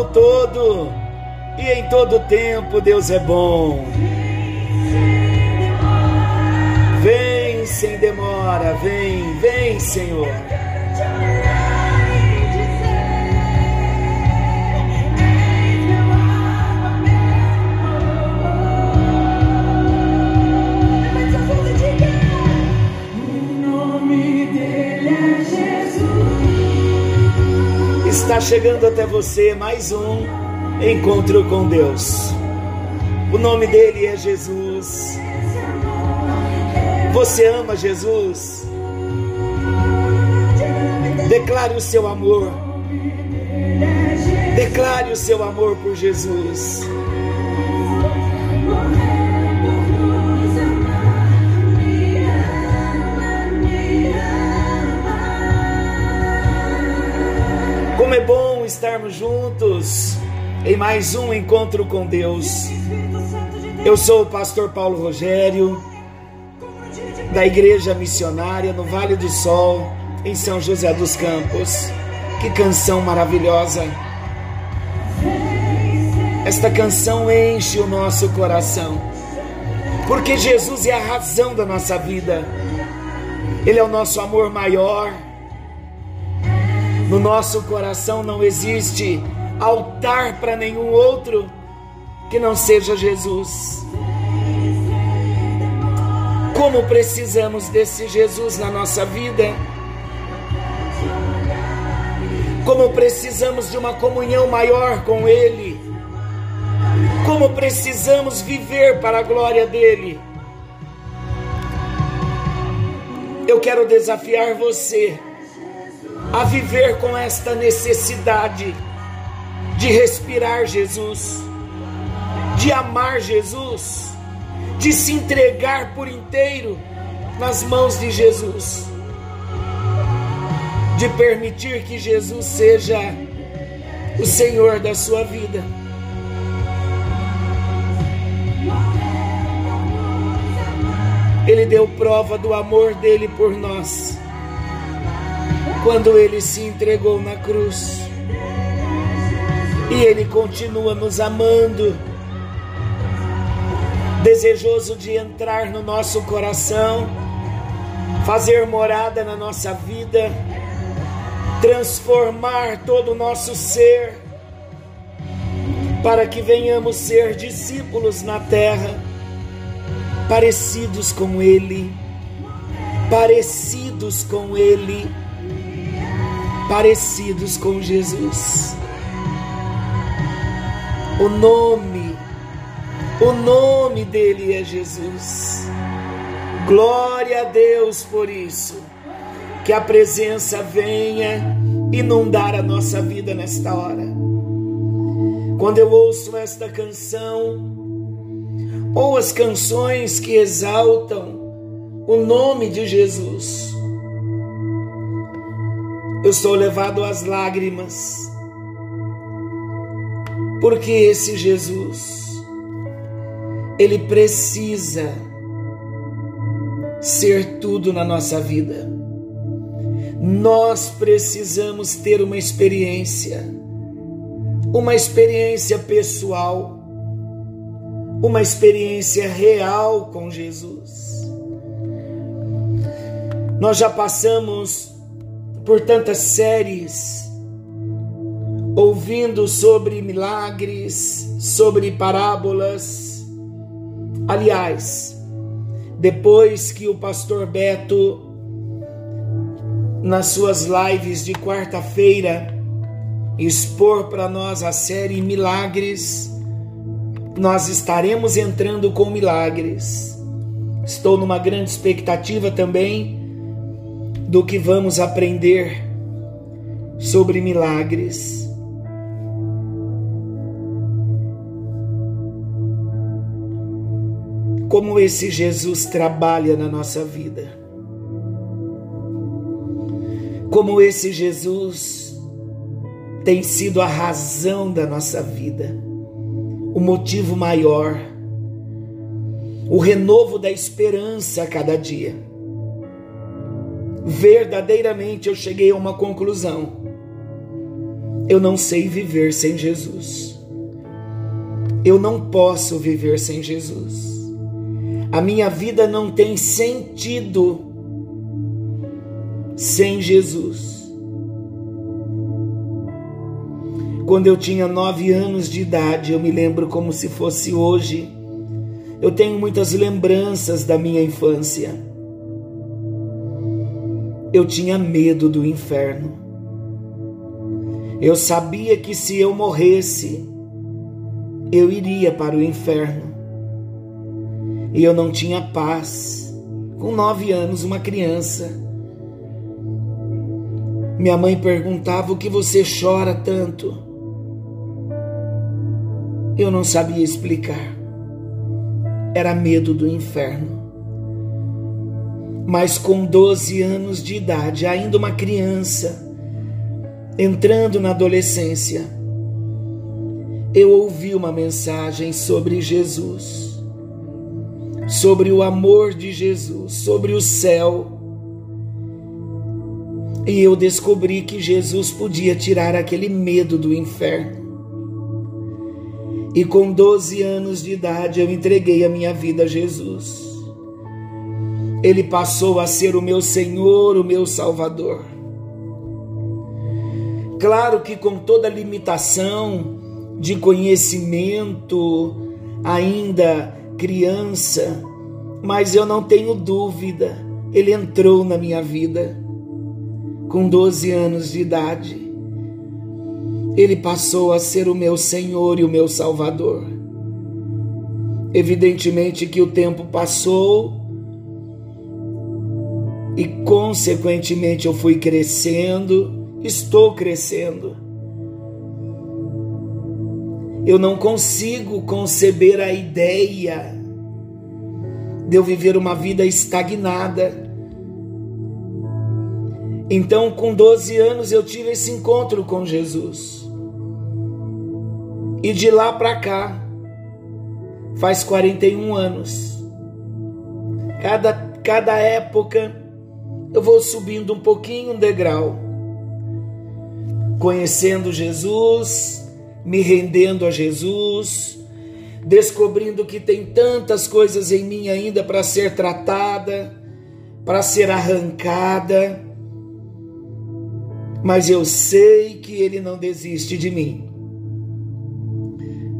tempo todo. E em todo tempo Deus é bom. Vem sem demora, vem, vem, Senhor. Está chegando até você mais um encontro com Deus. O nome dele é Jesus. Você ama Jesus? Declare o seu amor. Declare o seu amor por Jesus. Como é bom estarmos juntos em mais um encontro com Deus. Eu sou o pastor Paulo Rogério, da Igreja Missionária no Vale do Sol, em São José dos Campos. Que canção maravilhosa! Esta canção enche o nosso coração, porque Jesus é a razão da nossa vida, Ele é o nosso amor maior. No nosso coração não existe altar para nenhum outro que não seja Jesus. Como precisamos desse Jesus na nossa vida. Como precisamos de uma comunhão maior com Ele. Como precisamos viver para a glória dEle. Eu quero desafiar você a viver com esta necessidade de respirar Jesus, de amar Jesus, de se entregar por inteiro nas mãos de Jesus, de permitir que Jesus seja o Senhor da sua vida. Ele deu prova do amor dele por nós quando ele se entregou na cruz. E ele continua nos amando, desejoso de entrar no nosso coração, fazer morada na nossa vida, transformar todo o nosso ser, para que venhamos ser discípulos na terra, parecidos com Ele, parecidos com Ele parecidos com Jesus. O nome, o nome dele é Jesus. Glória a Deus por isso. Que a presença venha inundar a nossa vida nesta hora. Quando eu ouço esta canção, ou as canções que exaltam o nome de Jesus, eu sou levado às lágrimas, porque esse Jesus, ele precisa ser tudo na nossa vida. Nós precisamos ter uma experiência, uma experiência pessoal, uma experiência real com Jesus. Nós já passamos por tantas séries, ouvindo sobre milagres, sobre parábolas. Aliás, depois que o pastor Beto, nas suas lives de quarta-feira, expor para nós a série Milagres, nós estaremos entrando com milagres. Estou numa grande expectativa também do que vamos aprender sobre milagres. Como esse Jesus trabalha na nossa vida. Como esse Jesus tem sido a razão da nossa vida, o motivo maior, o renovo da esperança a cada dia verdadeiramente eu cheguei a uma conclusão. Eu não sei viver sem Jesus. Eu não posso viver sem Jesus. A minha vida não tem sentido sem Jesus. Quando eu tinha nove anos de idade, eu me lembro como se fosse hoje. Eu tenho muitas lembranças da minha infância. Eu tinha medo do inferno. Eu sabia que se eu morresse, eu iria para o inferno. E eu não tinha paz. Com nove anos, uma criança. Minha mãe perguntava: O que você chora tanto? Eu não sabia explicar. Era medo do inferno. Mas com 12 anos de idade, ainda uma criança, entrando na adolescência, eu ouvi uma mensagem sobre Jesus, sobre o amor de Jesus, sobre o céu. E eu descobri que Jesus podia tirar aquele medo do inferno. E com 12 anos de idade eu entreguei a minha vida a Jesus. Ele passou a ser o meu Senhor, o meu Salvador. Claro que com toda limitação de conhecimento, ainda criança, mas eu não tenho dúvida, ele entrou na minha vida com 12 anos de idade ele passou a ser o meu Senhor e o meu Salvador. Evidentemente que o tempo passou e, consequentemente, eu fui crescendo, estou crescendo. Eu não consigo conceber a ideia de eu viver uma vida estagnada. Então, com 12 anos, eu tive esse encontro com Jesus. E de lá para cá, faz 41 anos. Cada, cada época eu vou subindo um pouquinho um degrau, conhecendo Jesus, me rendendo a Jesus, descobrindo que tem tantas coisas em mim ainda para ser tratada, para ser arrancada, mas eu sei que Ele não desiste de mim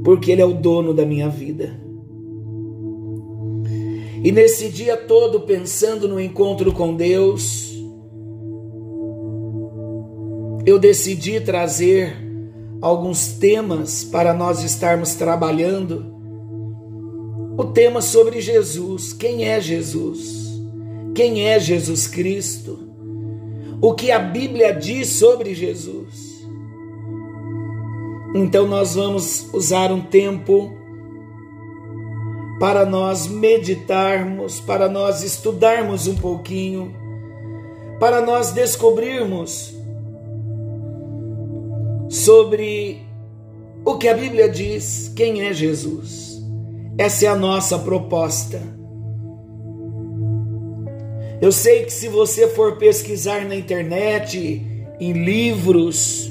porque Ele é o dono da minha vida. E nesse dia todo, pensando no encontro com Deus, eu decidi trazer alguns temas para nós estarmos trabalhando. O tema sobre Jesus: quem é Jesus? Quem é Jesus Cristo? O que a Bíblia diz sobre Jesus? Então nós vamos usar um tempo para nós meditarmos, para nós estudarmos um pouquinho, para nós descobrirmos sobre o que a Bíblia diz, quem é Jesus. Essa é a nossa proposta. Eu sei que se você for pesquisar na internet, em livros,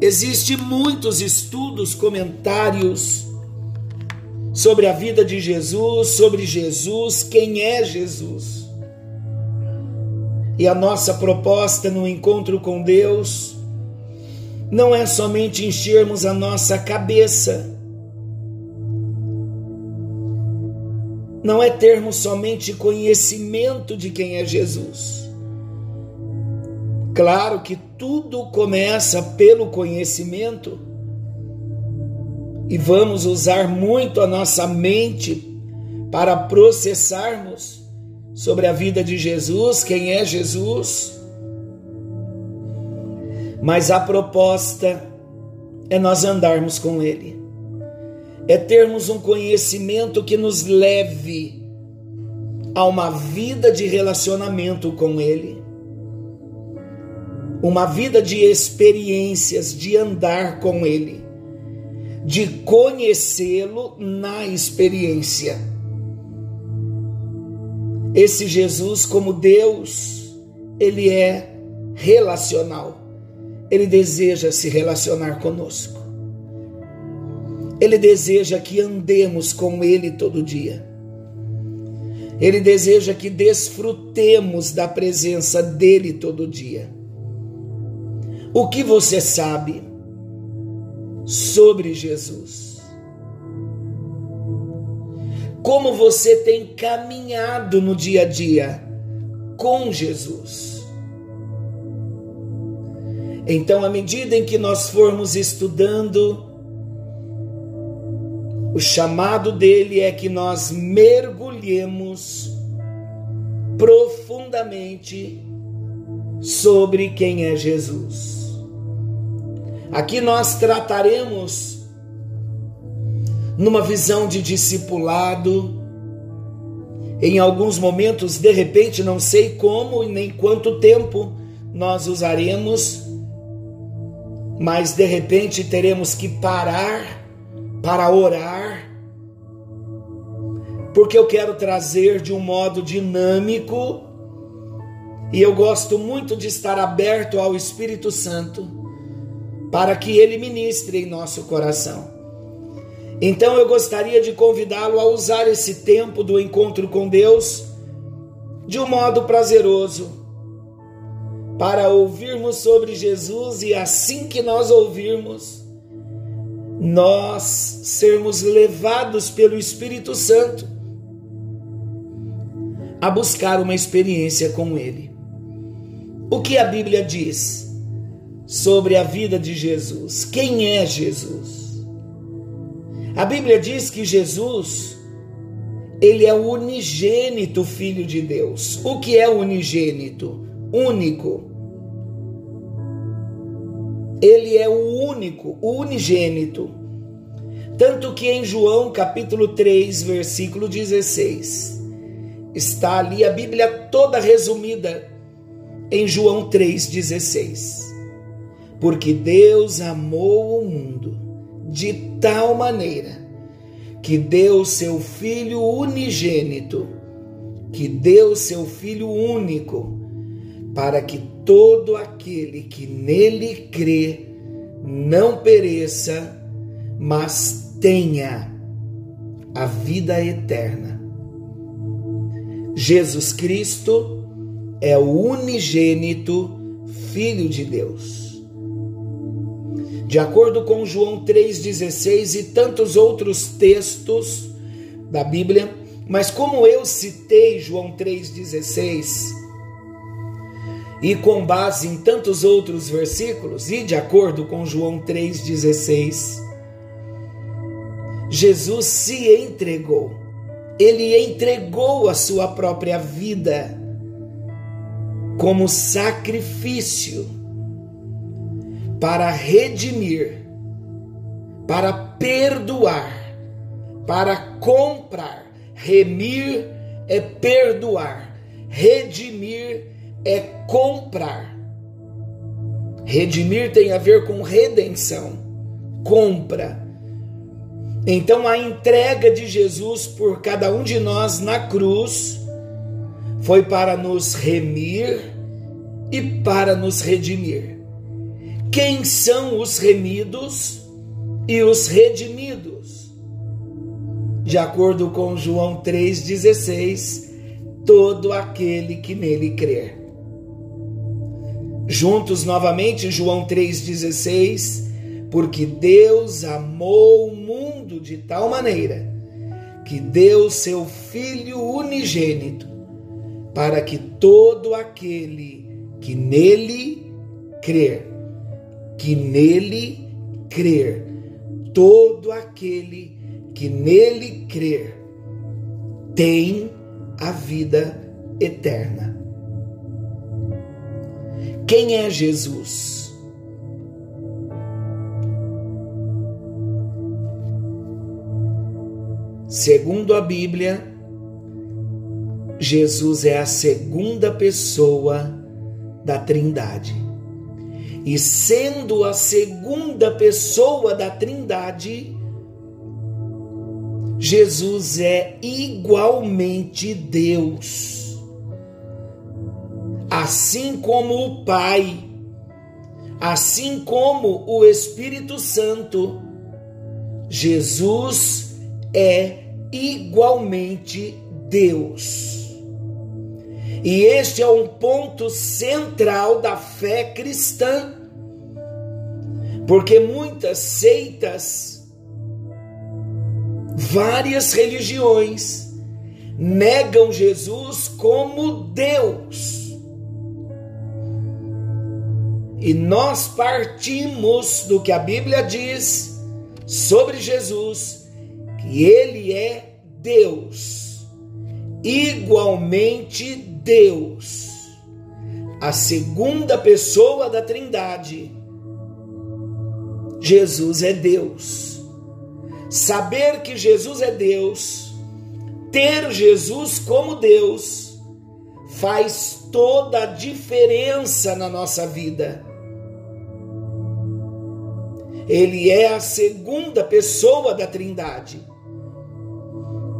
Existem muitos estudos, comentários sobre a vida de Jesus, sobre Jesus, quem é Jesus. E a nossa proposta no encontro com Deus não é somente enchermos a nossa cabeça, não é termos somente conhecimento de quem é Jesus. Claro que tudo começa pelo conhecimento e vamos usar muito a nossa mente para processarmos sobre a vida de Jesus, quem é Jesus. Mas a proposta é nós andarmos com Ele, é termos um conhecimento que nos leve a uma vida de relacionamento com Ele. Uma vida de experiências, de andar com Ele, de conhecê-lo na experiência. Esse Jesus, como Deus, ele é relacional, Ele deseja se relacionar conosco. Ele deseja que andemos com Ele todo dia. Ele deseja que desfrutemos da presença dele todo dia. O que você sabe sobre Jesus? Como você tem caminhado no dia a dia com Jesus? Então, à medida em que nós formos estudando, o chamado dele é que nós mergulhemos profundamente sobre quem é Jesus. Aqui nós trataremos numa visão de discipulado, em alguns momentos, de repente, não sei como e nem quanto tempo nós usaremos, mas de repente teremos que parar para orar, porque eu quero trazer de um modo dinâmico e eu gosto muito de estar aberto ao Espírito Santo para que ele ministre em nosso coração. Então eu gostaria de convidá-lo a usar esse tempo do encontro com Deus de um modo prazeroso para ouvirmos sobre Jesus e assim que nós ouvirmos, nós sermos levados pelo Espírito Santo a buscar uma experiência com Ele. O que a Bíblia diz sobre a vida de Jesus? Quem é Jesus? A Bíblia diz que Jesus, ele é o unigênito Filho de Deus. O que é unigênito? Único ele é o único, o unigênito. Tanto que em João capítulo 3, versículo 16, está ali a Bíblia toda resumida em João 3,16. Porque Deus amou o mundo de tal maneira que deu seu Filho unigênito, que deu seu Filho único, para que todo aquele que nele crê não pereça, mas tenha a vida eterna. Jesus Cristo é o unigênito Filho de Deus. De acordo com João 3,16 e tantos outros textos da Bíblia, mas como eu citei João 3,16, e com base em tantos outros versículos, e de acordo com João 3,16, Jesus se entregou, ele entregou a sua própria vida como sacrifício para redimir, para perdoar, para comprar. Remir é perdoar, redimir é comprar. Redimir tem a ver com redenção, compra. Então a entrega de Jesus por cada um de nós na cruz foi para nos remir e para nos redimir. Quem são os remidos e os redimidos? De acordo com João 3,16, todo aquele que nele crer. Juntos novamente, João 3,16: Porque Deus amou o mundo de tal maneira que deu seu Filho unigênito, para que todo aquele que nele crer, que nele crer, todo aquele que nele crer, tem a vida eterna. Quem é Jesus? Segundo a Bíblia, Jesus é a segunda pessoa da Trindade. E sendo a segunda pessoa da Trindade, Jesus é igualmente Deus assim como o Pai assim como o Espírito Santo, Jesus é igualmente Deus. E este é um ponto central da fé cristã, porque muitas seitas, várias religiões, negam Jesus como Deus. E nós partimos do que a Bíblia diz sobre Jesus, que ele é Deus, igualmente Deus, a segunda pessoa da Trindade. Jesus é Deus. Saber que Jesus é Deus, ter Jesus como Deus, faz toda a diferença na nossa vida. Ele é a segunda pessoa da Trindade.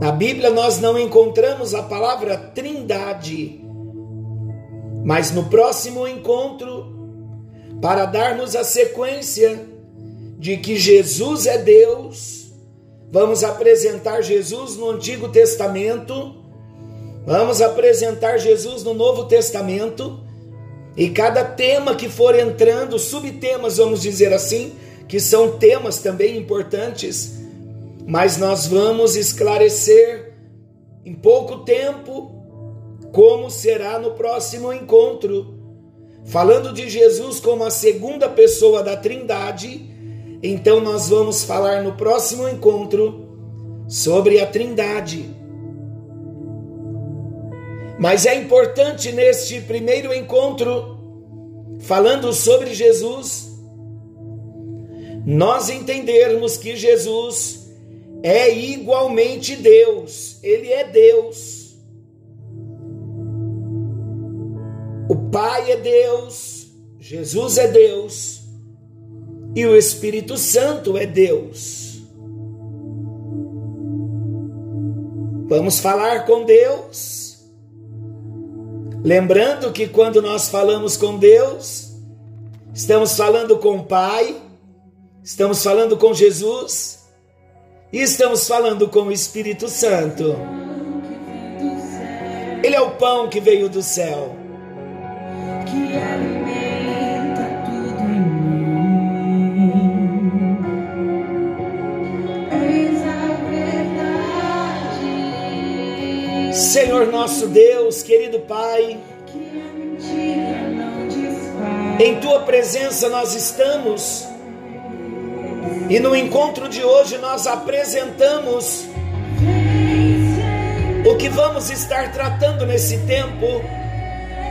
Na Bíblia nós não encontramos a palavra Trindade, mas no próximo encontro, para darmos a sequência de que Jesus é Deus, vamos apresentar Jesus no Antigo Testamento, vamos apresentar Jesus no Novo Testamento, e cada tema que for entrando, subtemas, vamos dizer assim, que são temas também importantes, mas nós vamos esclarecer em pouco tempo como será no próximo encontro. Falando de Jesus como a segunda pessoa da Trindade, então nós vamos falar no próximo encontro sobre a Trindade. Mas é importante neste primeiro encontro, falando sobre Jesus, nós entendermos que Jesus é igualmente Deus, ele é Deus. O Pai é Deus, Jesus é Deus e o Espírito Santo é Deus. Vamos falar com Deus. Lembrando que quando nós falamos com Deus, estamos falando com o Pai, Estamos falando com Jesus e estamos falando com o Espírito Santo. Ele é o pão que veio do céu. Senhor nosso Deus, querido Pai, em tua presença nós estamos e no encontro de hoje nós apresentamos o que vamos estar tratando nesse tempo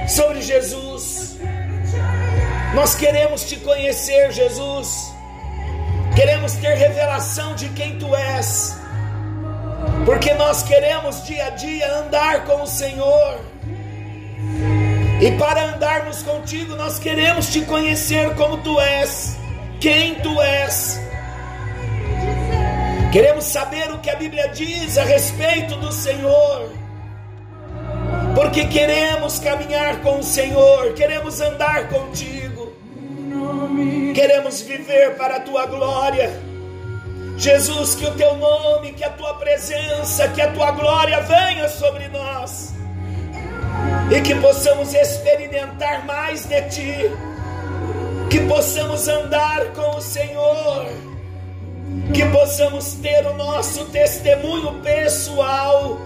sobre Jesus. Nós queremos te conhecer, Jesus. Queremos ter revelação de quem tu és. Porque nós queremos dia a dia andar com o Senhor. E para andarmos contigo, nós queremos te conhecer como tu és, quem tu és. Queremos saber o que a Bíblia diz a respeito do Senhor, porque queremos caminhar com o Senhor, queremos andar contigo, queremos viver para a tua glória. Jesus, que o teu nome, que a tua presença, que a tua glória venha sobre nós. E que possamos experimentar mais de ti, que possamos andar com o Senhor. Que possamos ter o nosso testemunho pessoal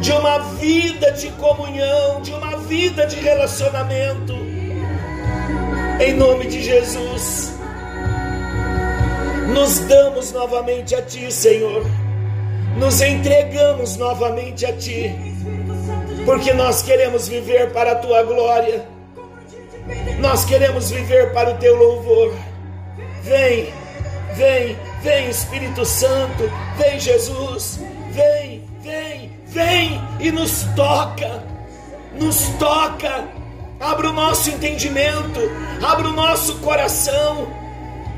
de uma vida de comunhão, de uma vida de relacionamento. Em nome de Jesus, nos damos novamente a Ti, Senhor, nos entregamos novamente a Ti, porque nós queremos viver para a Tua glória, nós queremos viver para o Teu louvor. Vem Vem, vem Espírito Santo, vem Jesus, vem, vem, vem e nos toca, nos toca. Abra o nosso entendimento, abra o nosso coração,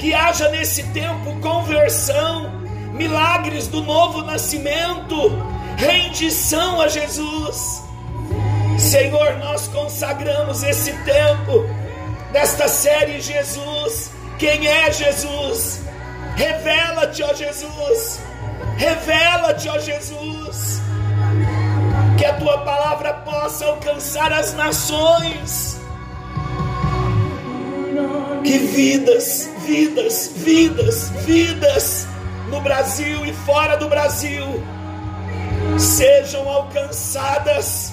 que haja nesse tempo conversão, milagres do novo nascimento, rendição a Jesus. Senhor, nós consagramos esse tempo desta série Jesus. Quem é Jesus? Revela-te, ó Jesus. Revela-te, ó Jesus. Que a tua palavra possa alcançar as nações. Que vidas, vidas, vidas, vidas no Brasil e fora do Brasil sejam alcançadas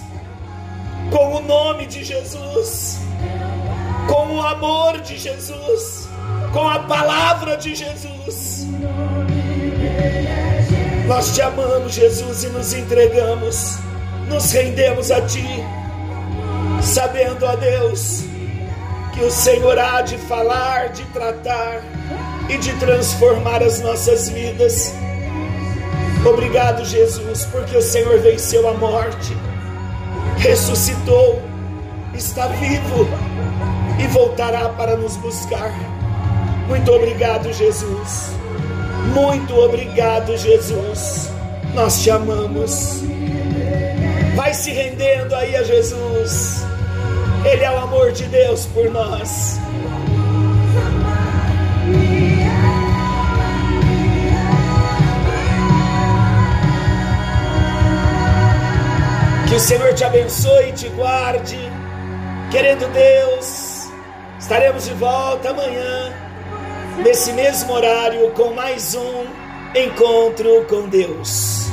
com o nome de Jesus, com o amor de Jesus, com a palavra de Jesus. Nós te amamos, Jesus, e nos entregamos, nos rendemos a Ti, sabendo, ó Deus, que o Senhor há de falar, de tratar e de transformar as nossas vidas. Obrigado, Jesus, porque o Senhor venceu a morte ressuscitou, está vivo e voltará para nos buscar. Muito obrigado, Jesus. Muito obrigado, Jesus. Nós te amamos. Vai se rendendo aí a Jesus. Ele é o amor de Deus por nós. Que o Senhor te abençoe e te guarde. Querendo Deus, estaremos de volta amanhã, nesse mesmo horário, com mais um encontro com Deus.